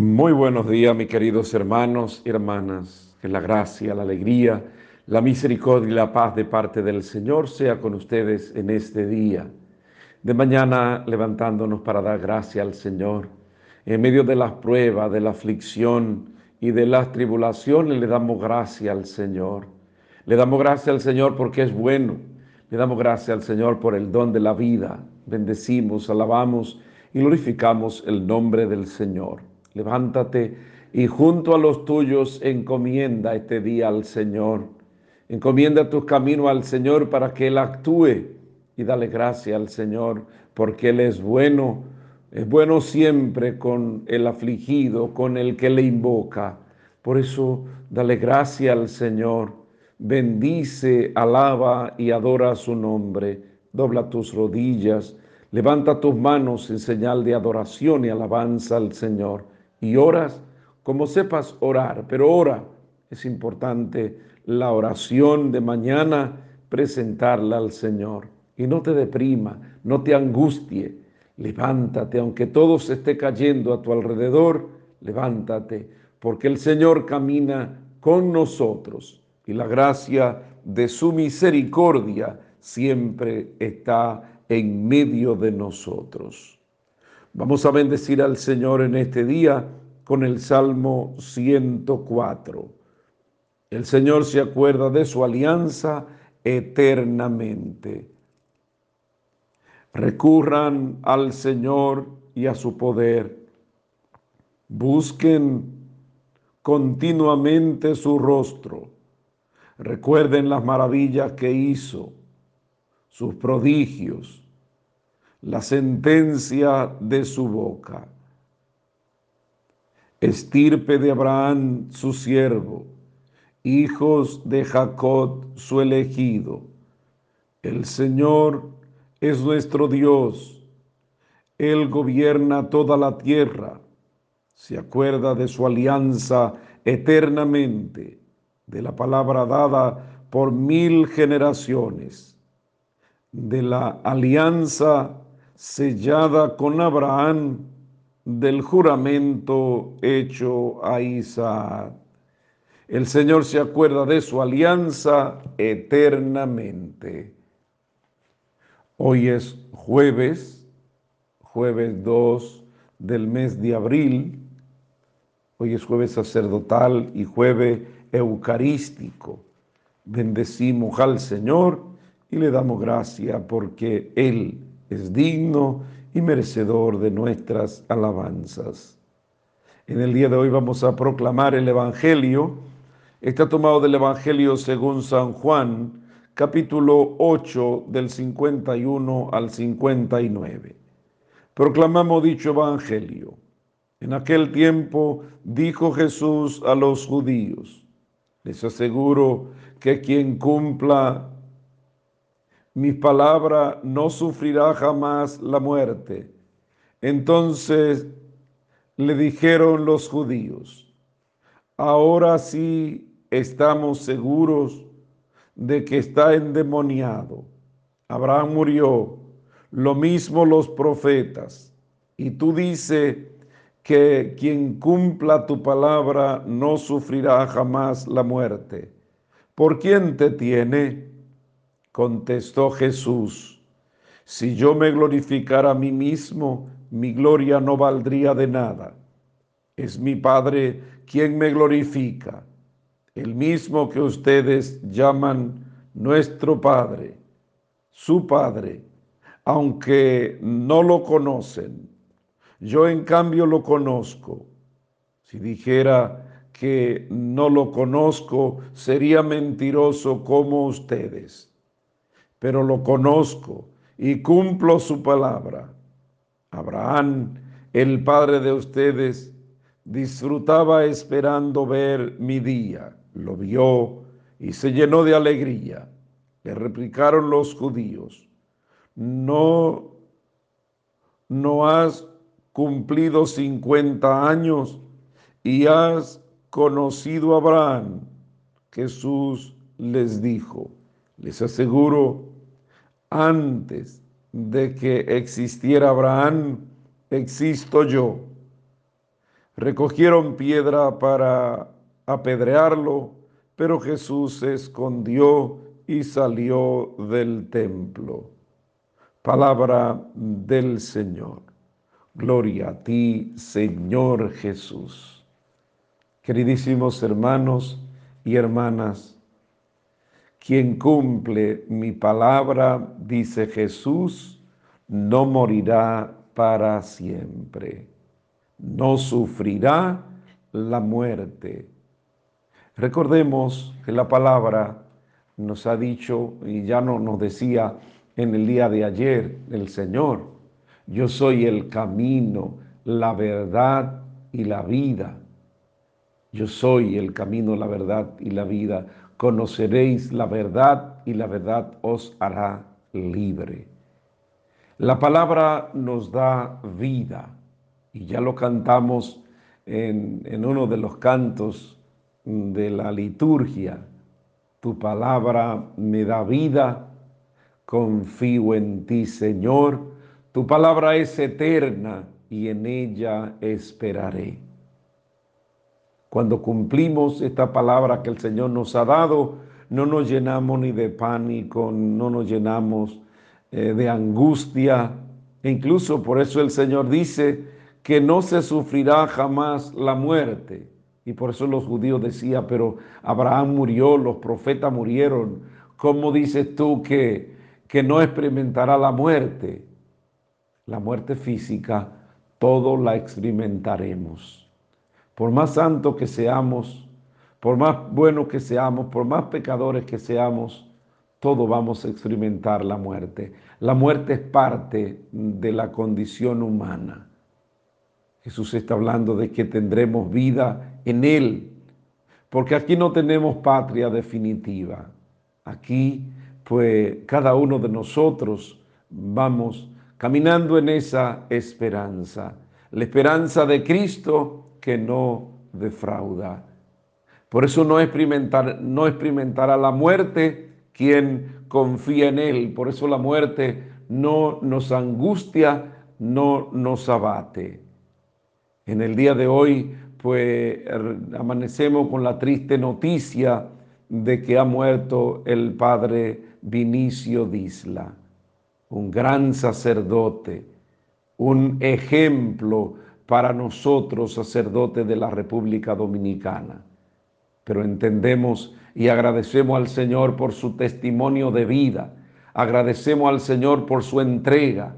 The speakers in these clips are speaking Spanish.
Muy buenos días, mis queridos hermanos y hermanas. Que la gracia, la alegría, la misericordia y la paz de parte del Señor sea con ustedes en este día. De mañana levantándonos para dar gracia al Señor. En medio de las pruebas, de la aflicción y de las tribulaciones le damos gracia al Señor. Le damos gracia al Señor porque es bueno. Le damos gracia al Señor por el don de la vida. Bendecimos, alabamos y glorificamos el nombre del Señor. Levántate y junto a los tuyos encomienda este día al Señor. Encomienda tus caminos al Señor para que Él actúe y dale gracia al Señor porque Él es bueno. Es bueno siempre con el afligido, con el que le invoca. Por eso dale gracia al Señor. Bendice, alaba y adora su nombre. Dobla tus rodillas, levanta tus manos en señal de adoración y alabanza al Señor y oras como sepas orar, pero ora. Es importante la oración de mañana, presentarla al Señor. Y no te deprima, no te angustie. Levántate, aunque todo se esté cayendo a tu alrededor, levántate, porque el Señor camina con nosotros y la gracia de su misericordia siempre está en medio de nosotros. Vamos a bendecir al Señor en este día con el Salmo 104. El Señor se acuerda de su alianza eternamente. Recurran al Señor y a su poder. Busquen continuamente su rostro. Recuerden las maravillas que hizo, sus prodigios la sentencia de su boca. Estirpe de Abraham su siervo, hijos de Jacob su elegido. El Señor es nuestro Dios. Él gobierna toda la tierra. Se acuerda de su alianza eternamente, de la palabra dada por mil generaciones, de la alianza sellada con Abraham del juramento hecho a Isaac. El Señor se acuerda de su alianza eternamente. Hoy es jueves, jueves 2 del mes de abril. Hoy es jueves sacerdotal y jueves eucarístico. Bendecimos al Señor y le damos gracia porque Él es digno y merecedor de nuestras alabanzas. En el día de hoy vamos a proclamar el Evangelio. Está tomado del Evangelio según San Juan, capítulo 8 del 51 al 59. Proclamamos dicho Evangelio. En aquel tiempo dijo Jesús a los judíos, les aseguro que quien cumpla mi palabra no sufrirá jamás la muerte. Entonces le dijeron los judíos, ahora sí estamos seguros de que está endemoniado. Abraham murió, lo mismo los profetas. Y tú dices que quien cumpla tu palabra no sufrirá jamás la muerte. ¿Por quién te tiene? Contestó Jesús, si yo me glorificara a mí mismo, mi gloria no valdría de nada. Es mi Padre quien me glorifica, el mismo que ustedes llaman nuestro Padre, su Padre, aunque no lo conocen. Yo en cambio lo conozco. Si dijera que no lo conozco, sería mentiroso como ustedes pero lo conozco y cumplo su palabra. Abraham, el padre de ustedes, disfrutaba esperando ver mi día. Lo vio y se llenó de alegría. Le replicaron los judíos, no, no has cumplido 50 años y has conocido a Abraham. Jesús les dijo, les aseguro antes de que existiera Abraham, existo yo. recogieron piedra para apedrearlo, pero Jesús se escondió y salió del templo. Palabra del Señor. Gloria a ti, Señor Jesús. Queridísimos hermanos y hermanas, quien cumple mi palabra, dice Jesús, no morirá para siempre, no sufrirá la muerte. Recordemos que la palabra nos ha dicho, y ya no nos decía en el día de ayer el Señor, yo soy el camino, la verdad y la vida. Yo soy el camino, la verdad y la vida. Conoceréis la verdad y la verdad os hará libre. La palabra nos da vida y ya lo cantamos en, en uno de los cantos de la liturgia. Tu palabra me da vida, confío en ti, Señor. Tu palabra es eterna y en ella esperaré. Cuando cumplimos esta palabra que el Señor nos ha dado, no nos llenamos ni de pánico, no nos llenamos eh, de angustia. E incluso por eso el Señor dice que no se sufrirá jamás la muerte. Y por eso los judíos decían, pero Abraham murió, los profetas murieron. ¿Cómo dices tú que, que no experimentará la muerte? La muerte física, todo la experimentaremos. Por más santos que seamos, por más buenos que seamos, por más pecadores que seamos, todo vamos a experimentar la muerte. La muerte es parte de la condición humana. Jesús está hablando de que tendremos vida en Él, porque aquí no tenemos patria definitiva. Aquí, pues, cada uno de nosotros vamos caminando en esa esperanza, la esperanza de Cristo que no defrauda. Por eso no, experimentar, no experimentará la muerte quien confía en Él. Por eso la muerte no nos angustia, no nos abate. En el día de hoy, pues amanecemos con la triste noticia de que ha muerto el padre Vinicio Disla, un gran sacerdote, un ejemplo para nosotros, sacerdotes de la República Dominicana. Pero entendemos y agradecemos al Señor por su testimonio de vida, agradecemos al Señor por su entrega,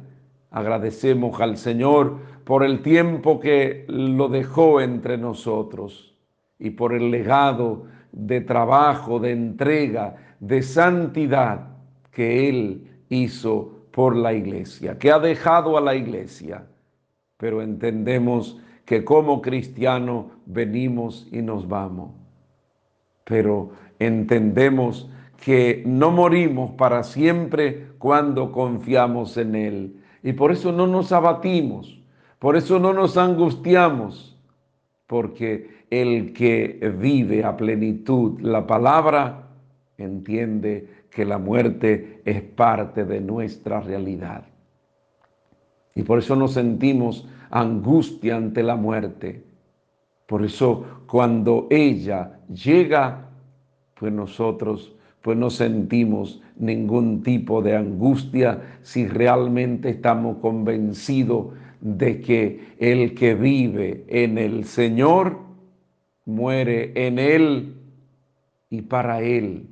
agradecemos al Señor por el tiempo que lo dejó entre nosotros y por el legado de trabajo, de entrega, de santidad que Él hizo por la iglesia, que ha dejado a la iglesia. Pero entendemos que como cristianos venimos y nos vamos. Pero entendemos que no morimos para siempre cuando confiamos en Él. Y por eso no nos abatimos por eso no nos angustiamos, porque el que vive a plenitud la palabra entiende que la muerte es parte de nuestra realidad. Y por eso nos sentimos angustia ante la muerte. Por eso cuando ella llega, pues nosotros pues no sentimos ningún tipo de angustia si realmente estamos convencidos de que el que vive en el Señor muere en Él y para Él.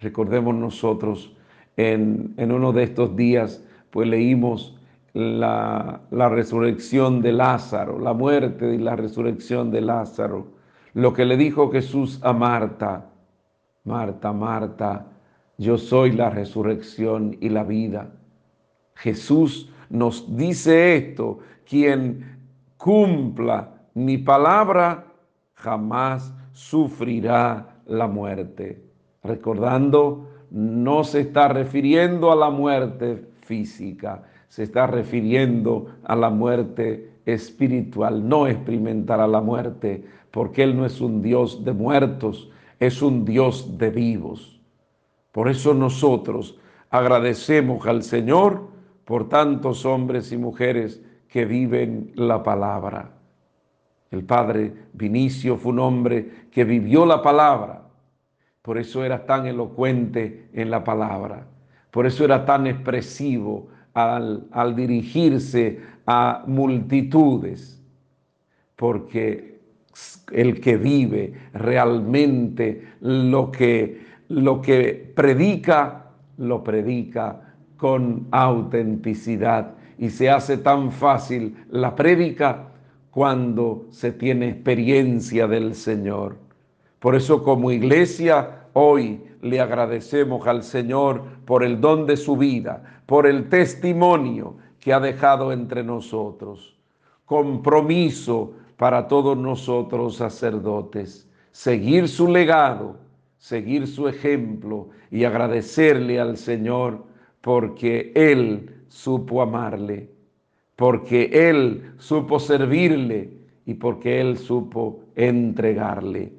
Recordemos nosotros en, uno de estos días, pues leímos la, resurrección de Lázaro, la muerte y la resurrección de Lázaro. Lo que le dijo Jesús a Marta, Marta, Marta, yo soy la resurrección y la vida. Jesús nos dice esto, quien cumpla mi palabra jamás sufrirá la muerte. Recordando, no se está refiriendo a la muerte física, se está refiriendo a la muerte espiritual. No experimentará la muerte, porque Él no es un Dios de muertos, es un Dios de vivos. Por eso nosotros agradecemos al Señor por tantos hombres y mujeres que viven la palabra. El padre Vinicio fue un hombre que vivió la palabra, por eso era tan elocuente en la palabra, por eso era tan expresivo al, dirigirse a multitudes, porque el que vive realmente lo que, lo que predica, lo predica con autenticidad y se hace tan fácil la prédica cuando se tiene experiencia del Señor. Por eso como iglesia hoy le agradecemos al Señor por el don de su vida, por el testimonio que ha dejado entre nosotros. Compromiso para todos nosotros sacerdotes, seguir su legado, seguir su ejemplo y agradecerle al Señor porque Él supo amarle, porque Él supo servirle y porque Él supo entregarle.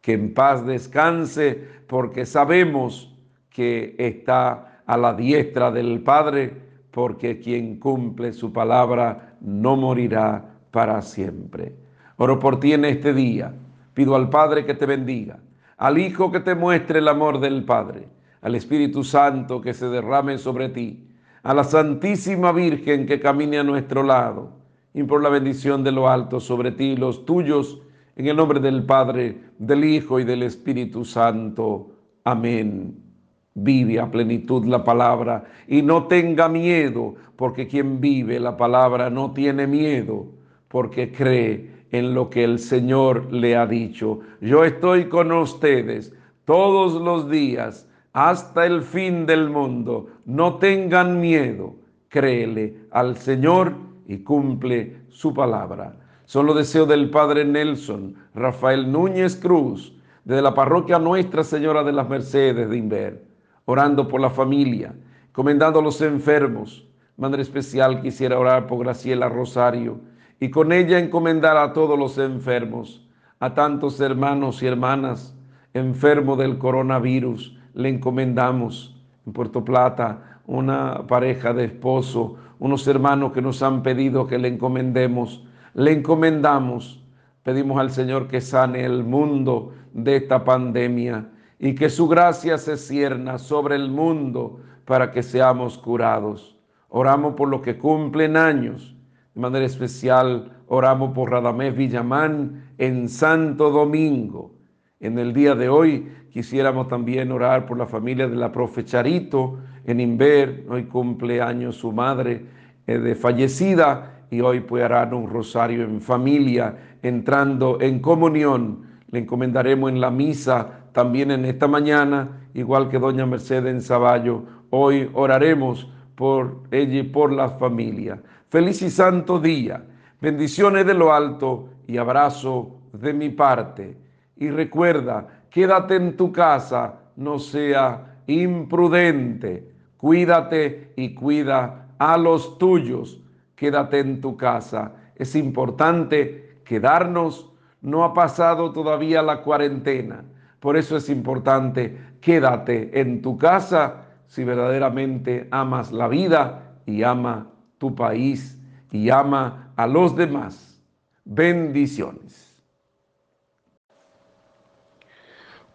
Que en paz descanse porque sabemos que está a la diestra del Padre, porque quien cumple su palabra no morirá para siempre. Oro por ti en este día. Pido al Padre que te bendiga, al Hijo que te muestre el amor del Padre al Espíritu Santo que se derrame sobre ti, a la Santísima Virgen que camine a nuestro lado, y por la bendición de lo alto sobre ti y los tuyos, en el nombre del Padre, del Hijo y del Espíritu Santo. Amén. Vive a plenitud la palabra y no tenga miedo, porque quien vive la palabra no tiene miedo, porque cree en lo que el Señor le ha dicho. Yo estoy con ustedes todos los días hasta el fin del mundo. No tengan miedo, créele al Señor y cumple su palabra. Son los deseos del Padre Nelson, Rafael Núñez Cruz, desde la parroquia Nuestra Señora de las Mercedes de Inver, orando por la familia, comendando a los enfermos. Madre especial quisiera orar por Graciela Rosario y con ella encomendar a todos los enfermos, a tantos hermanos y hermanas enfermos del coronavirus, le encomendamos en Puerto Plata una pareja de esposo, unos hermanos que nos han pedido que le encomendemos. Le encomendamos, pedimos al Señor que sane el mundo de esta pandemia y que su gracia se cierna sobre el mundo para que seamos curados. Oramos por los que cumplen años. De manera especial, oramos por Radamés Villamán en Santo Domingo. En el día de hoy Quisiéramos también orar por la familia de la profe Charito en Inver. Hoy cumple años su madre eh, de fallecida y hoy puede harán un rosario en familia, entrando en comunión. Le encomendaremos en la misa también en esta mañana, igual que doña Mercedes en Zaballo. Hoy oraremos por ella y por la familia. Feliz y santo día. Bendiciones de lo alto y abrazo de mi parte. Y recuerda, quédate en tu casa, no sea imprudente. Cuídate y cuida a los tuyos. Quédate en tu casa. Es importante quedarnos. No ha pasado todavía la cuarentena. Por eso es importante quédate en tu casa si verdaderamente amas la vida y ama tu país y ama a los demás. Bendiciones.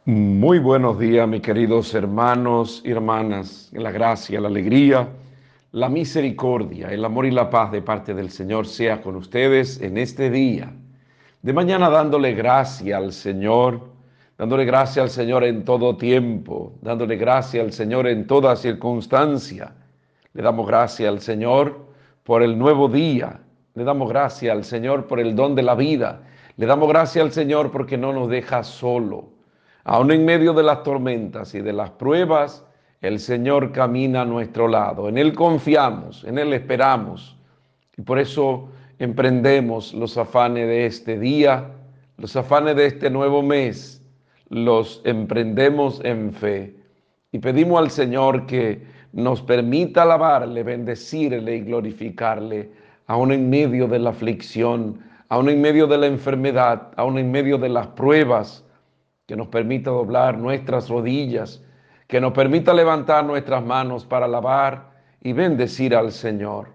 Muy buenos días, mis queridos hermanos y hermanas. La gracia, la alegría, la misericordia, el amor y la paz de parte del Señor sea con ustedes en este día. De mañana dándole gracia al Señor, dándole gracia al Señor en todo tiempo, dándole gracia al Señor en toda circunstancia. Le damos gracia al Señor por el nuevo día. Le damos gracia al Señor por el don de la vida. Le damos gracia al Señor porque no nos deja solo Aún en medio de las tormentas y de las pruebas, el Señor camina a nuestro lado. En Él confiamos, en Él esperamos. Y por eso emprendemos los afanes de este día, los afanes de este nuevo mes, los emprendemos en fe. Y pedimos al Señor que nos permita alabarle, bendecirle y glorificarle, aún en medio de la aflicción, aún en medio de la enfermedad, aún en medio de las pruebas que nos permita doblar nuestras rodillas, que nos permita levantar nuestras manos para alabar y bendecir al Señor.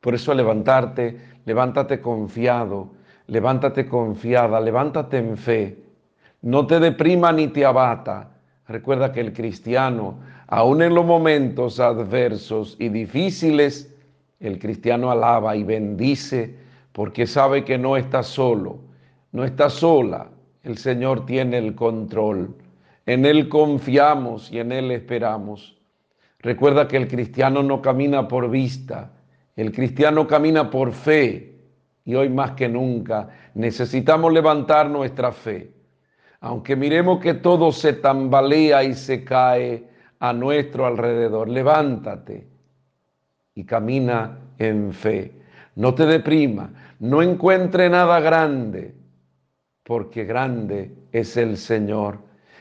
Por eso levantarte, levántate confiado, levántate confiada, levántate en fe, no te deprima ni te abata. Recuerda que el cristiano, aun en los momentos adversos y difíciles, el cristiano alaba y bendice porque sabe que no está solo, no está sola. El Señor tiene el control. En Él confiamos y en Él esperamos. Recuerda que el cristiano no camina por vista, el cristiano camina por fe. Y hoy más que nunca necesitamos levantar nuestra fe. Aunque miremos que todo se tambalea y se cae a nuestro alrededor, levántate y camina en fe. No te deprima, no encuentre nada grande, porque grande es el Señor.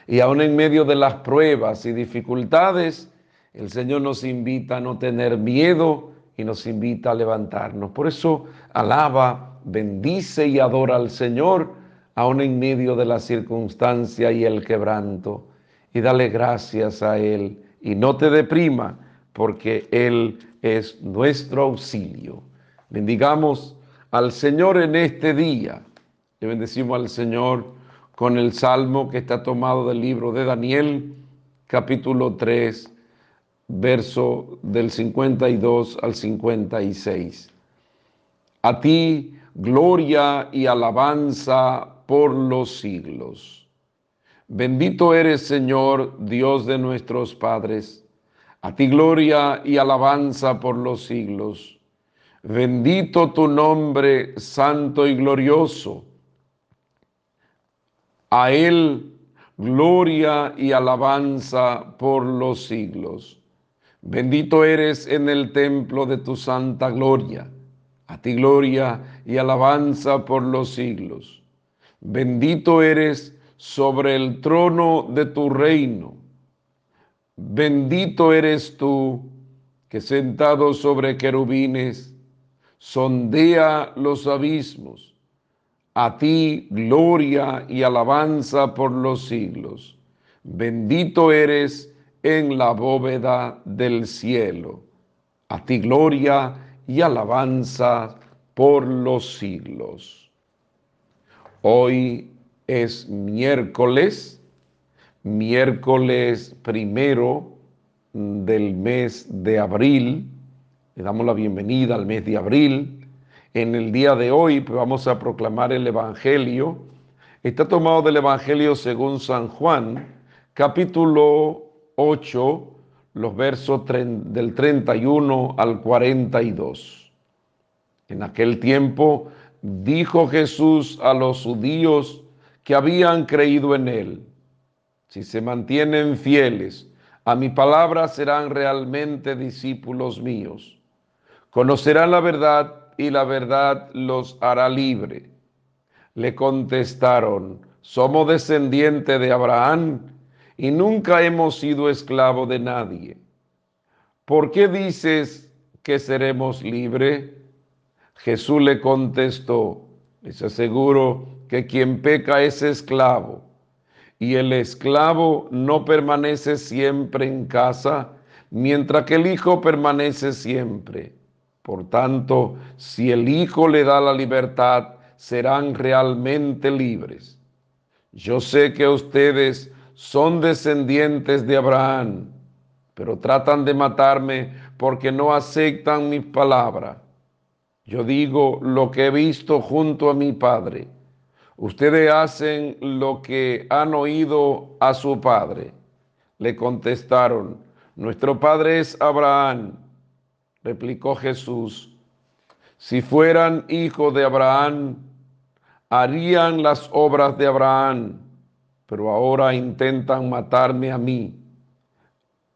Y aún en medio de las pruebas y dificultades, el Señor nos invita a no tener miedo y nos invita a levantarnos. Por eso alaba, bendice y adora al Señor, aún en medio de la circunstancia y el quebranto. Y dale gracias a Él. Y no te deprima, porque Él es nuestro auxilio. Bendigamos al Señor en este día. Le bendecimos al Señor con el salmo que está tomado del libro de Daniel, capítulo 3 verso del 52 al 56. A ti gloria y alabanza por los siglos. Bendito eres, Señor, Dios de nuestros padres. A ti gloria y alabanza por los siglos. Bendito tu nombre, santo y glorioso. A Él gloria y alabanza por los siglos. Bendito eres en el templo de tu santa gloria. A ti gloria y alabanza por los siglos. Bendito eres sobre el trono de tu reino. Bendito eres tú que sentado sobre querubines sondea los abismos. A ti gloria y alabanza por los siglos. Bendito eres en la bóveda del cielo. A ti gloria y alabanza por los siglos. Hoy es miércoles, miércoles primero del mes de abril. Le damos la bienvenida al mes de abril. En el día de hoy pues, vamos a proclamar el Evangelio. Está tomado del Evangelio según San Juan, capítulo 8, los versos del 31 al 42. En aquel tiempo dijo Jesús a los judíos que habían creído en él, si se mantienen fieles a mi palabra serán realmente discípulos míos. Conocerán la verdad y la verdad los hará libre. Le contestaron, somos descendientes de Abraham y nunca hemos sido esclavos de nadie. ¿Por qué dices que seremos libres? Jesús le contestó, les aseguro que quien peca es esclavo, y el esclavo no permanece siempre en casa, mientras que el Hijo permanece siempre. Por tanto, si el Hijo le da la libertad, serán realmente libres. Yo sé que ustedes son descendientes de Abraham, pero tratan de matarme porque no aceptan mis palabras. Yo digo lo que he visto junto a mi Padre. Ustedes hacen lo que han oído a su Padre. Le contestaron, nuestro Padre es Abraham. Replicó Jesús, si fueran hijos de Abraham, harían las obras de Abraham pero ahora intentan matarme a mí,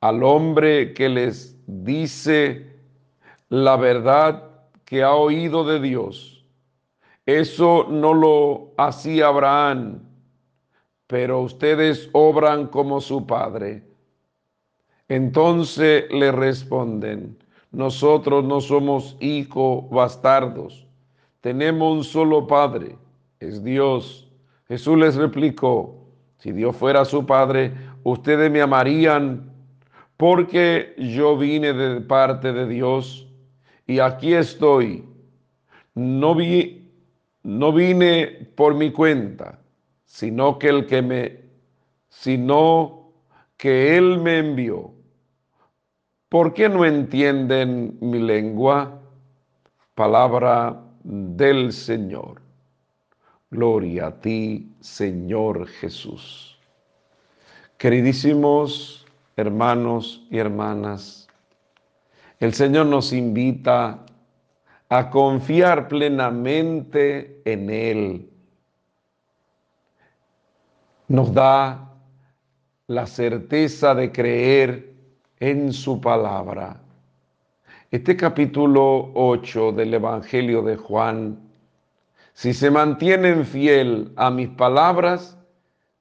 al hombre que les dice la verdad que ha oído de Dios. Eso no lo hacía Abraham, pero ustedes obran como su padre. Entonces le responden, nosotros no somos hijos bastardos, tenemos un solo padre, es Dios. Jesús les replicó, si Dios fuera su Padre, ustedes me amarían porque yo vine de parte de Dios y aquí estoy. No vi, no vine por mi cuenta, sino que el que me, sino que Él me envió. ¿Por qué no entienden mi lengua? Palabra del Señor. Gloria a ti, Señor Jesús. Queridísimos hermanos y hermanas, el Señor nos invita a confiar plenamente en Él. Nos da la certeza de creer en su palabra. Este capítulo 8 del Evangelio de Juan, si se mantienen fiel a mis palabras,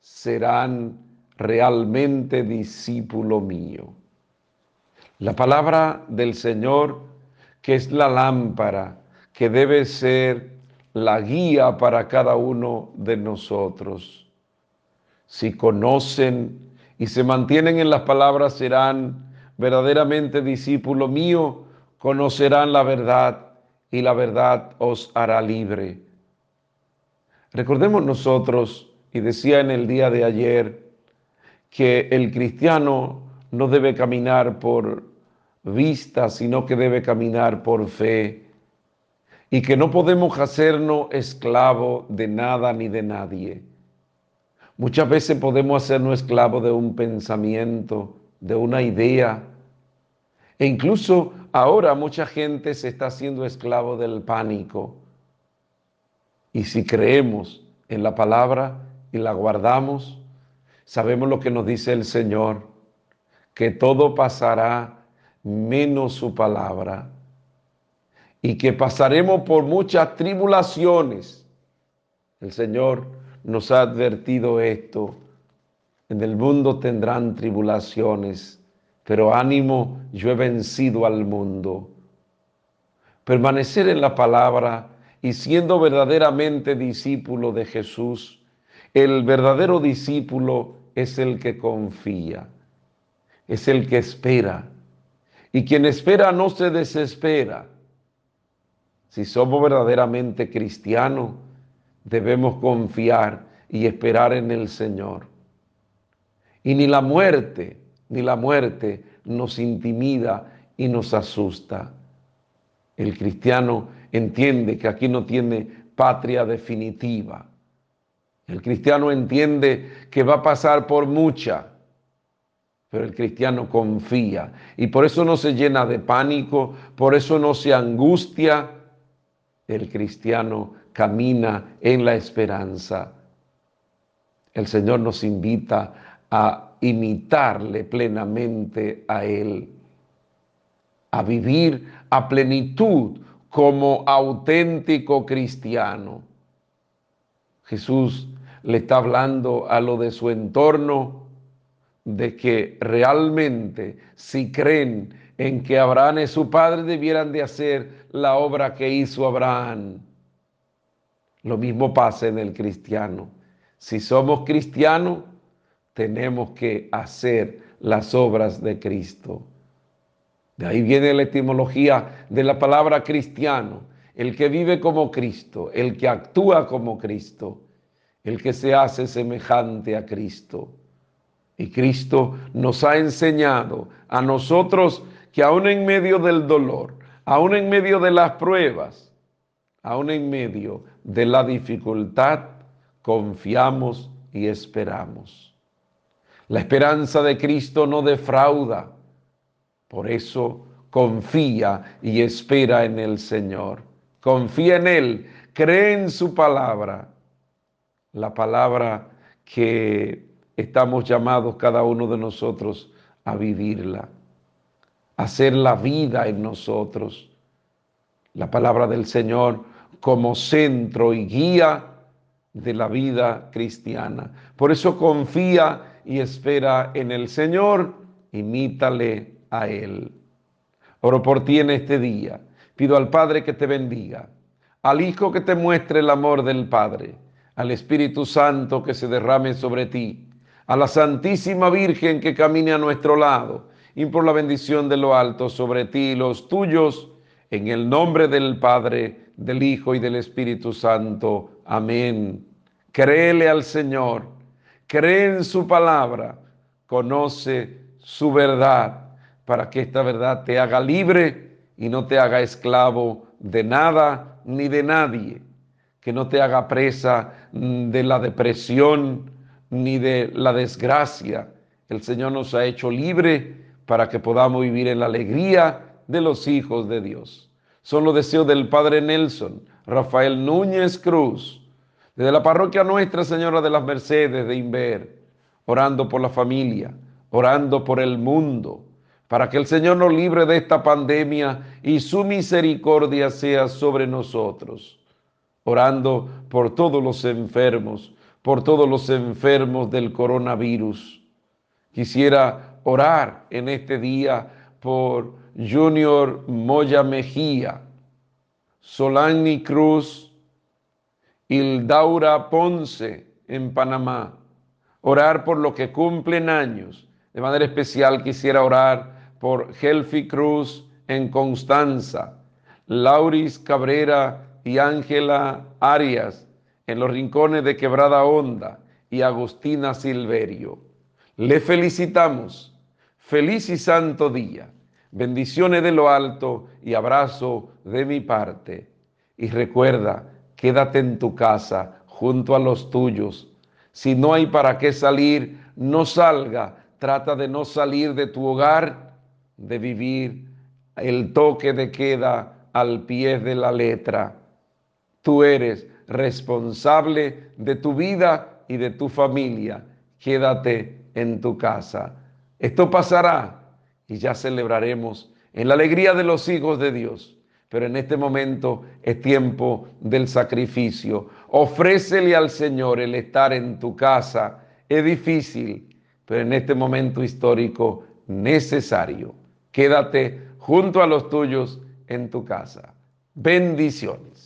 serán realmente discípulo mío. La palabra del Señor, que es la lámpara, que debe ser la guía para cada uno de nosotros. Si conocen y se mantienen en las palabras, serán verdaderamente discípulo mío, conocerán la verdad y la verdad os hará libre. Recordemos nosotros, y decía en el día de ayer, que el cristiano no debe caminar por vista, sino que debe caminar por fe, y que no podemos hacernos esclavo de nada ni de nadie. Muchas veces podemos hacernos esclavo de un pensamiento, de una idea, e incluso ahora mucha gente se está haciendo esclavo del pánico. Y si creemos en la palabra y la guardamos, Sabemos lo que nos dice el Señor, que todo pasará menos su palabra y que pasaremos por muchas tribulaciones. El Señor nos ha advertido esto. En el mundo tendrán tribulaciones, pero ánimo, yo he vencido al mundo. Permanecer en la palabra y siendo verdaderamente discípulo de Jesús el verdadero discípulo es el que confía, es el que espera. Y quien espera no se desespera. Si somos verdaderamente cristianos, debemos confiar y esperar en el Señor. Y ni la muerte, ni la muerte nos intimida y nos asusta. El cristiano entiende que aquí no tiene patria definitiva el cristiano entiende que va a pasar por mucha, pero el cristiano confía y por eso no se llena de pánico, por eso no se angustia. El cristiano camina en la esperanza. El Señor nos invita a imitarle plenamente a Él, a vivir a plenitud como auténtico cristiano. Jesús le está hablando a lo de su entorno, de que realmente si creen en que Abraham es su padre, debieran de hacer la obra que hizo Abraham. Lo mismo pasa en el cristiano. Si somos cristianos, tenemos que hacer las obras de Cristo. De ahí viene la etimología de la palabra cristiano, el que vive como Cristo, el que actúa como Cristo el que se hace semejante a Cristo. Y Cristo nos ha enseñado a nosotros que aún en medio del dolor, aún en medio de las pruebas, aún en medio de la dificultad, confiamos y esperamos. La esperanza de Cristo no defrauda. Por eso confía y espera en el Señor. Confía en Él, cree en su palabra la palabra que estamos llamados cada uno de nosotros a vivirla, a hacer la vida en nosotros. La palabra del Señor como centro y guía de la vida cristiana. Por eso confía y espera en el Señor, imítale a Él. Oro por ti en este día. Pido al Padre que te bendiga, al Hijo que te muestre el amor del Padre al Espíritu Santo que se derrame sobre ti, a la Santísima Virgen que camine a nuestro lado, y por la bendición de lo alto sobre ti y los tuyos, en el nombre del Padre, del Hijo y del Espíritu Santo. Amén. Créele al Señor, cree en su palabra, conoce su verdad, para que esta verdad te haga libre y no te haga esclavo de nada ni de nadie, que no te haga presa de la depresión ni de la desgracia. El Señor nos ha hecho libre para que podamos vivir en la alegría de los hijos de Dios. Son los deseos del Padre Nelson, Rafael Núñez Cruz, desde la parroquia Nuestra Señora de las Mercedes de Inver, orando por la familia, orando por el mundo, para que el Señor nos libre de esta pandemia y su misericordia sea sobre nosotros, orando por todos los enfermos, por todos los enfermos del coronavirus. Quisiera orar en este día por Junior Moya Mejía, Solani Cruz, Hildaura Ponce en Panamá. Orar por lo que cumplen años. De manera especial quisiera orar por Helfi Cruz en Constanza, Lauris Cabrera y Ángela Arias en los rincones de Quebrada Honda y Agustina Silverio. Le felicitamos. Feliz y santo día. Bendiciones de lo alto y abrazo de mi parte. Y recuerda, quédate en tu casa junto a los tuyos. Si no hay para qué salir, no salga. Trata de no salir de tu hogar, de vivir el toque de queda al pie de la letra. Tú eres responsable de tu vida y de tu familia. Quédate en tu casa. Esto pasará y ya celebraremos en la alegría de los hijos de Dios. Pero en este momento es tiempo del sacrificio. Ofrécele al Señor el estar en tu casa. Es difícil, pero en este momento histórico necesario. Quédate junto a los tuyos en tu casa. Bendiciones.